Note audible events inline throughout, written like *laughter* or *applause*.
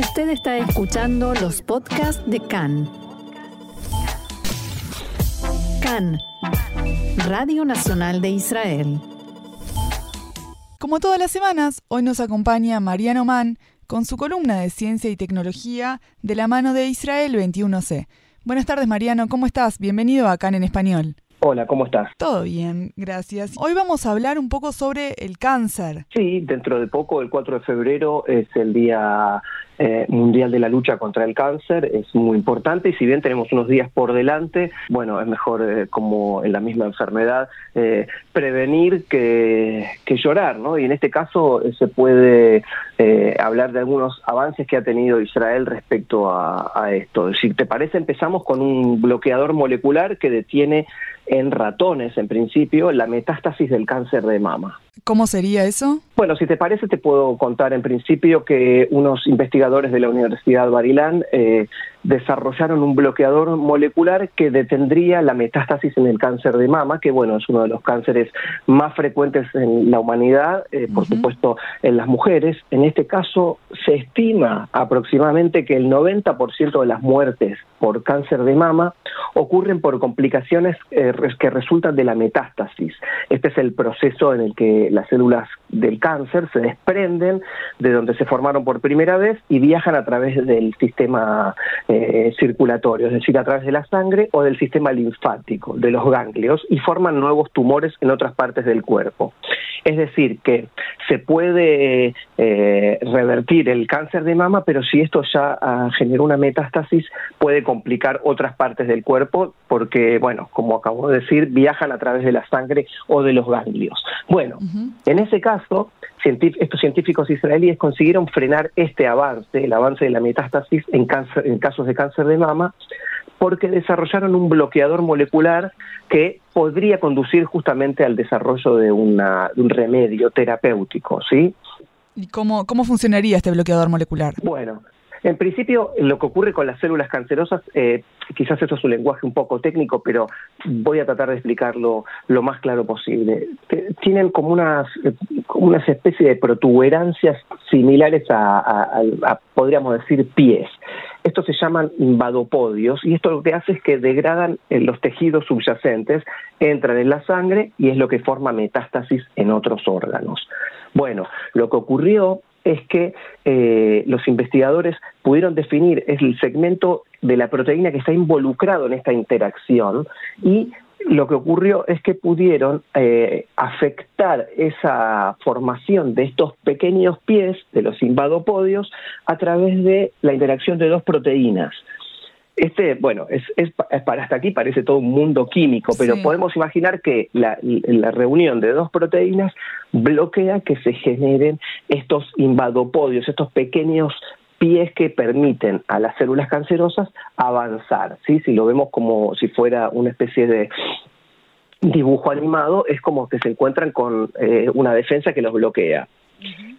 Usted está escuchando los podcasts de CAN. CAN, Radio Nacional de Israel. Como todas las semanas, hoy nos acompaña Mariano Mann con su columna de Ciencia y Tecnología de la mano de Israel 21C. Buenas tardes, Mariano, ¿cómo estás? Bienvenido a CAN en español. Hola, ¿cómo estás? Todo bien, gracias. Hoy vamos a hablar un poco sobre el cáncer. Sí, dentro de poco, el 4 de febrero, es el Día eh, Mundial de la Lucha contra el Cáncer. Es muy importante y si bien tenemos unos días por delante, bueno, es mejor, eh, como en la misma enfermedad, eh, prevenir que, que, llorar, ¿no? Y en este caso se puede hablar de algunos avances que ha tenido Israel respecto a, a esto. Si te parece, empezamos con un bloqueador molecular que detiene en ratones, en principio, la metástasis del cáncer de mama. ¿Cómo sería eso? Bueno, si te parece, te puedo contar en principio que unos investigadores de la Universidad Barilán eh, desarrollaron un bloqueador molecular que detendría la metástasis en el cáncer de mama, que bueno, es uno de los cánceres más frecuentes en la humanidad, eh, por supuesto en las mujeres. En este caso, se estima aproximadamente que el 90% de las muertes por cáncer de mama ocurren por complicaciones eh, que resultan de la metástasis. Este es el proceso en el que las células del cáncer se desprenden de donde se formaron por primera vez y viajan a través del sistema eh, circulatorio, es decir, a través de la sangre o del sistema linfático, de los ganglios, y forman nuevos tumores en otras partes del cuerpo. Es decir, que se puede eh, revertir el cáncer de mama, pero si esto ya uh, genera una metástasis, puede complicar otras partes del cuerpo, porque, bueno, como acabo de decir, viajan a través de la sangre o de los ganglios. Bueno, en ese caso, estos científicos israelíes consiguieron frenar este avance, el avance de la metástasis en, en casos de cáncer de mama, porque desarrollaron un bloqueador molecular que podría conducir justamente al desarrollo de, una, un remedio terapéutico, ¿sí? ¿Y cómo, cómo funcionaría este bloqueador molecular? Bueno, en principio, lo que ocurre con las células cancerosas, eh, quizás esto es un lenguaje un poco técnico, pero voy a tratar de explicarlo lo más claro posible. Tienen como unas, unas especies de protuberancias similares a, podríamos decir, pies. Estos se llaman invadopodios y esto lo que hace es que degradan los tejidos subyacentes, entran en la sangre y es lo que forma metástasis en otros órganos. Bueno, lo que ocurrió es que eh, los investigadores pudieron definir el segmento de la proteína que está involucrado en esta interacción y lo que ocurrió es que pudieron eh, afectar esa formación de estos pequeños pies, de los invadopodios, a través de la interacción de dos proteínas. Este, bueno, es, para hasta aquí parece todo un mundo químico, pero podemos imaginar que la, reunión de dos proteínas bloquea que se generen estos invadopodios, estos pequeños pies que permiten a las células cancerosas avanzar. ¿sí? Si lo vemos como si fuera una especie de dibujo animado, es como que se encuentran con eh, una defensa que los bloquea.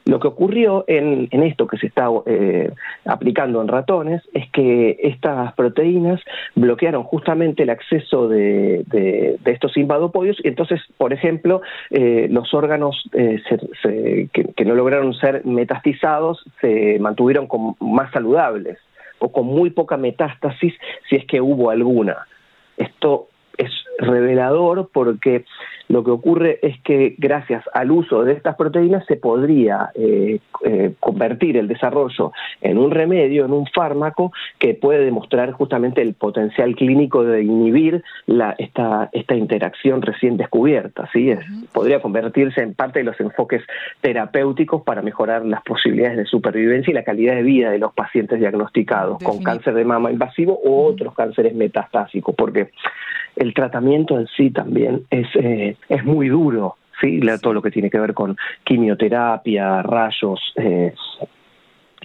Lo que ocurrió en, esto que se está eh, aplicando en ratones es que estas proteínas bloquearon justamente el acceso de, estos invadopodios y entonces, por ejemplo, eh, los órganos eh, que, no lograron ser metastizados se mantuvieron más saludables o con muy poca metástasis si es que hubo alguna. Esto es revelador porque lo que ocurre es que gracias al uso de estas proteínas se podría eh, eh, convertir el desarrollo en un remedio, en un fármaco que puede demostrar justamente el potencial clínico de inhibir la, esta, esta interacción recién descubierta. ¿sí? Es, podría convertirse en parte de los enfoques terapéuticos para mejorar las posibilidades de supervivencia y la calidad de vida de los pacientes diagnosticados con cáncer de mama invasivo o otros cánceres metastásicos, porque el tratamiento en sí también es, eh, es muy duro, ¿sí? todo lo que tiene que ver con quimioterapia, rayos. Eh,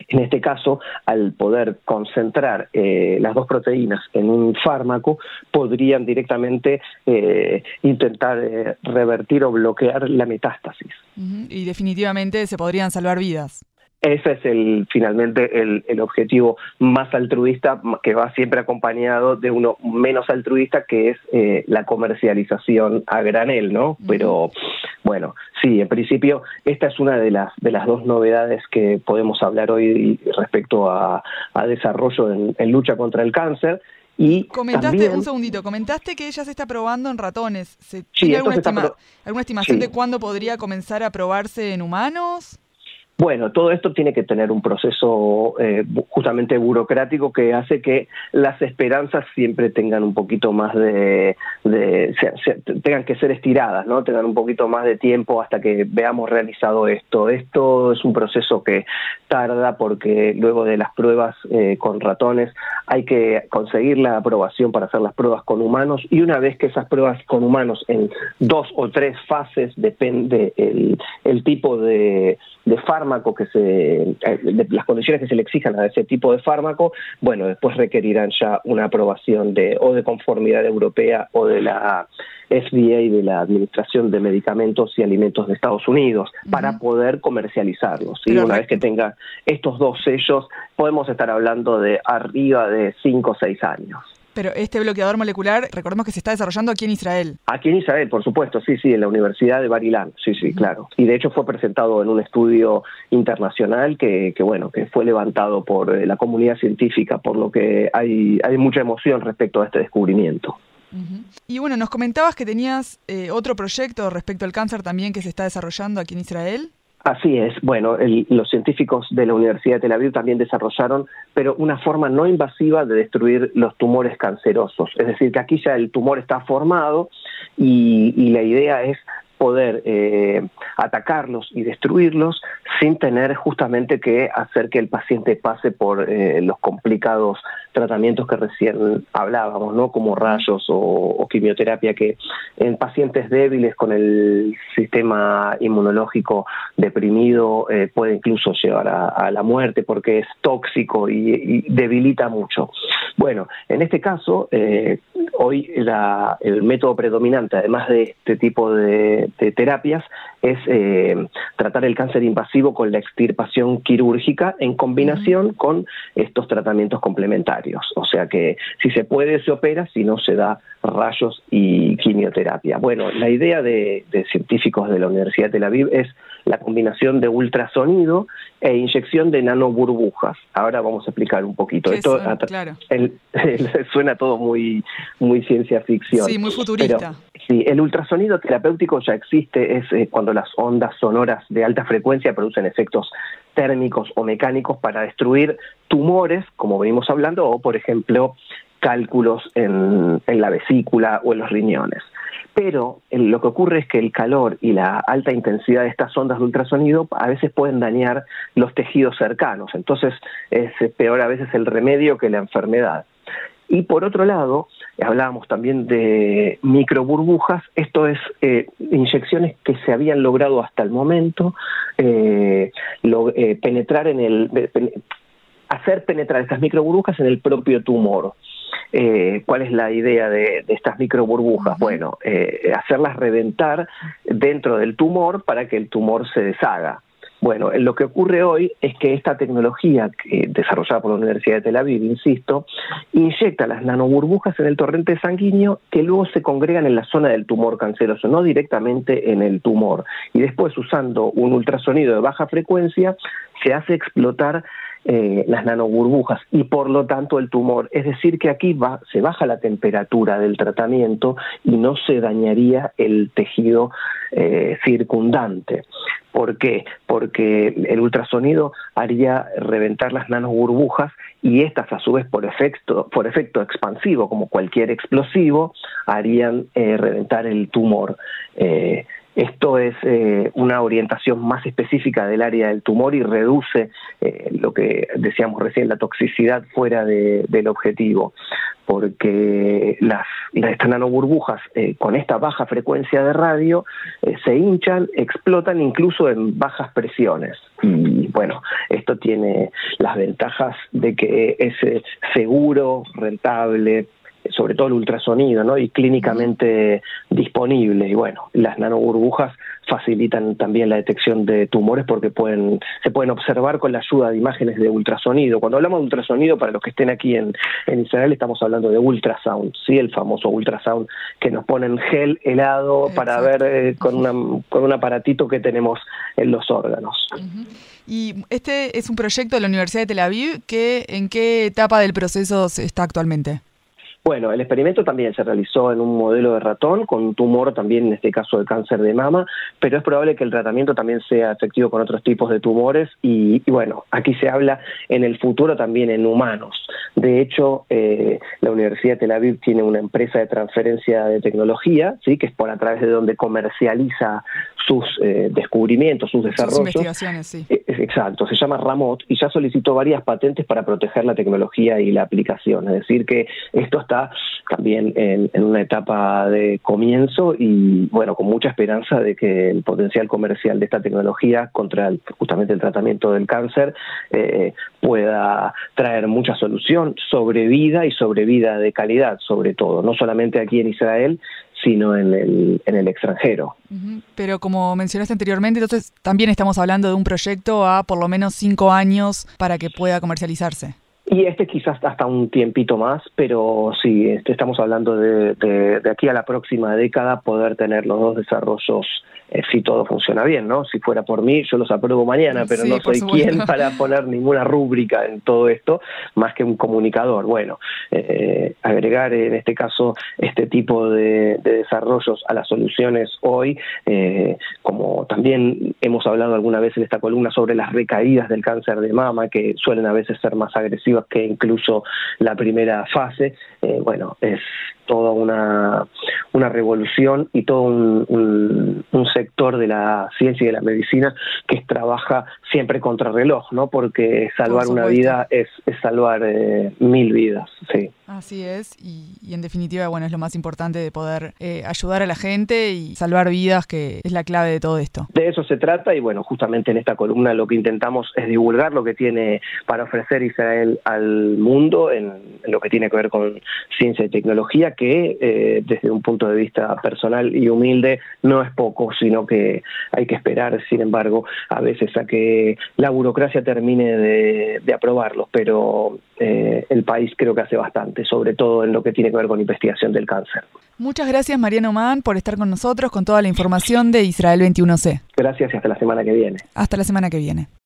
en este caso, al poder concentrar eh, las dos proteínas en un fármaco, podrían directamente intentar revertir o bloquear la metástasis. Y definitivamente se podrían salvar vidas. Ese es el finalmente el, el, objetivo más altruista que va siempre acompañado de uno menos altruista que es eh, la comercialización a granel, ¿no? Pero bueno, sí, en principio esta es una de las de las dos novedades que podemos hablar hoy respecto a, a desarrollo en, en lucha contra el cáncer. Y comentaste, un segundito, comentaste que ella se está probando en ratones. ¿Tiene alguna, alguna, estimación de cuándo podría comenzar a probarse en humanos? Bueno, todo esto tiene que tener un proceso eh, justamente burocrático que hace que las esperanzas siempre tengan un poquito más de, tengan que ser estiradas, ¿no? Tengan un poquito más de tiempo hasta que veamos realizado esto. Esto es un proceso que tarda porque luego de las pruebas eh, con ratones hay que conseguir la aprobación para hacer las pruebas con humanos y una vez que esas pruebas con humanos en dos o tres fases depende el, tipo de, de fármaco fármaco que se, eh, las condiciones que se le exijan a ese tipo de fármaco, bueno, después requerirán ya una aprobación de o de conformidad europea o de la FDA y de la Administración de Medicamentos y Alimentos de Estados Unidos para poder comercializarlos. Y una vez que tenga estos dos sellos, podemos estar hablando de arriba de 5 o 6 años. Pero este bloqueador molecular, recordemos que se está desarrollando aquí en Israel. Aquí en Israel, por supuesto, sí, sí, en la Universidad de Barilán, sí, sí, claro. Y de hecho fue presentado en un estudio internacional que, que bueno, que fue levantado por eh, la comunidad científica, por lo que hay, hay mucha emoción respecto a este descubrimiento. Y bueno, nos comentabas que tenías eh, otro proyecto respecto al cáncer también que se está desarrollando aquí en Israel. Así es. Bueno, los científicos de la Universidad de Tel Aviv también desarrollaron, pero una forma no invasiva de destruir los tumores cancerosos. Es decir, que aquí ya el tumor está formado y, y la idea es poder eh, atacarlos y destruirlos sin tener justamente que hacer que el paciente pase por eh, los complicados tratamientos que recién hablábamos, ¿no? Como rayos o, quimioterapia que en pacientes débiles con el sistema inmunológico deprimido eh, puede incluso llevar a, la muerte porque es tóxico y, debilita mucho. Bueno, en este caso, hoy el método predominante, además de este tipo de de, terapias es eh, tratar el cáncer invasivo con la extirpación quirúrgica en combinación con estos tratamientos complementarios. O sea que si se puede se opera, si no se da rayos y quimioterapia. Bueno, la idea de, científicos de la Universidad de Tel Aviv es la combinación de ultrasonido e inyección de nanoburbujas. Ahora vamos a explicar un poquito. Esto claro. *laughs* suena todo muy, muy ciencia ficción. Sí, muy futurista. sí, el ultrasonido terapéutico ya existe, es eh, cuando las ondas sonoras de alta frecuencia producen efectos térmicos o mecánicos para destruir tumores, como venimos hablando, o por ejemplo cálculos en, la vesícula o en los riñones. Pero lo que ocurre es que el calor y la alta intensidad de estas ondas de ultrasonido a veces pueden dañar los tejidos cercanos, entonces es peor a veces el remedio que la enfermedad. Y por otro lado, hablábamos también de microburbujas, esto es eh, inyecciones que se habían logrado hasta el momento, eh, eh, penetrar en el, hacer penetrar estas microburbujas en el propio tumor. Eh, ¿Cuál es la idea de, estas microburbujas? Bueno, eh, hacerlas reventar dentro del tumor para que el tumor se deshaga. Bueno, lo que ocurre hoy es que esta tecnología desarrollada por la Universidad de Tel Aviv, insisto, inyecta las nanoburbujas en el torrente sanguíneo que luego se congregan en la zona del tumor canceroso, no directamente en el tumor. Y después, usando un ultrasonido de baja frecuencia, se hace explotar eh, las nanoburbujas y por lo tanto el tumor. Es decir, que aquí va, se baja la temperatura del tratamiento y no se dañaría el tejido eh, circundante. ¿Por qué? Porque el ultrasonido haría reventar las nanoburbujas y estas a su vez por efecto, por efecto expansivo, como cualquier explosivo, harían eh, reventar el tumor. Esto es eh, una orientación más específica del área del tumor y reduce eh, lo que decíamos recién, la toxicidad fuera del objetivo, porque las, estas nanoburbujas eh, con esta baja frecuencia de radio se hinchan, explotan incluso en bajas presiones. Y bueno, esto tiene las ventajas de que es seguro, rentable, sobre todo el ultrasonido, ¿no? Y clínicamente disponible. Y bueno, las nanoburbujas facilitan también la detección de tumores porque pueden, se pueden observar con la ayuda de imágenes de ultrasonido. Cuando hablamos de ultrasonido, para los que estén aquí en, en Israel, estamos hablando de ultrasound, ¿sí? el famoso ultrasound que nos ponen gel helado para ver eh, con, una, con un aparatito que tenemos en los órganos. Y este es un proyecto de la Universidad de Tel Aviv que en qué etapa del proceso está actualmente. Bueno, el experimento también se realizó en un modelo de ratón con un tumor también en este caso de cáncer de mama, pero es probable que el tratamiento también sea efectivo con otros tipos de tumores y, bueno, aquí se habla en el futuro también en humanos. De hecho, eh, la Universidad de Tel Aviv tiene una empresa de transferencia de tecnología, sí, que es por a través de donde comercializa sus eh, descubrimientos, sus desarrollos. Sus investigaciones, sí. Eh, exacto, se llama Ramot y ya solicitó varias patentes para proteger la tecnología y la aplicación. Es decir, que esto está también en, una etapa de comienzo y bueno, con mucha esperanza de que el potencial comercial de esta tecnología contra justamente el tratamiento del cáncer eh, pueda traer mucha solución sobre vida y sobre vida de calidad, sobre todo, no solamente aquí en Israel, sino en el, en el extranjero. Pero como mencionaste anteriormente, entonces también estamos hablando de un proyecto a por lo menos cinco años para que pueda comercializarse. Y este quizás hasta un tiempito más, pero sí, este, estamos hablando de, de, aquí a la próxima década poder tener los dos desarrollos eh, si todo funciona bien, ¿no? Si fuera por mí, yo los apruebo mañana, pero no soy quien para poner ninguna rúbrica en todo esto, más que un comunicador. Bueno, eh, agregar en este caso este tipo de, desarrollos a las soluciones hoy, eh, como también hemos hablado alguna vez en esta columna sobre las recaídas del cáncer de mama, que suelen a veces ser más agresivas que incluso la primera fase, bueno, es toda una, una revolución y todo un, un, sector de la ciencia y de la medicina que trabaja siempre contra reloj, ¿no? Porque salvar una vida es, es salvar eh, mil vidas, sí. Así es, y, en definitiva, bueno, es lo más importante de poder eh, ayudar a la gente y salvar vidas, que es la clave de todo esto. De eso se trata, y bueno, justamente en esta columna lo que intentamos es divulgar lo que tiene para ofrecer Israel al mundo en, lo que tiene que ver con ciencia y tecnología, que eh, desde un punto de vista personal y humilde no es poco, sino que hay que esperar, sin embargo, a veces a que la burocracia termine de, de aprobarlos, pero eh, el país creo que hace bastante, sobre todo en lo que tiene que ver con investigación del cáncer. Muchas gracias Mariano Mann por estar con nosotros con toda la información de Israel 21C. Gracias y hasta la semana que viene. Hasta la semana que viene.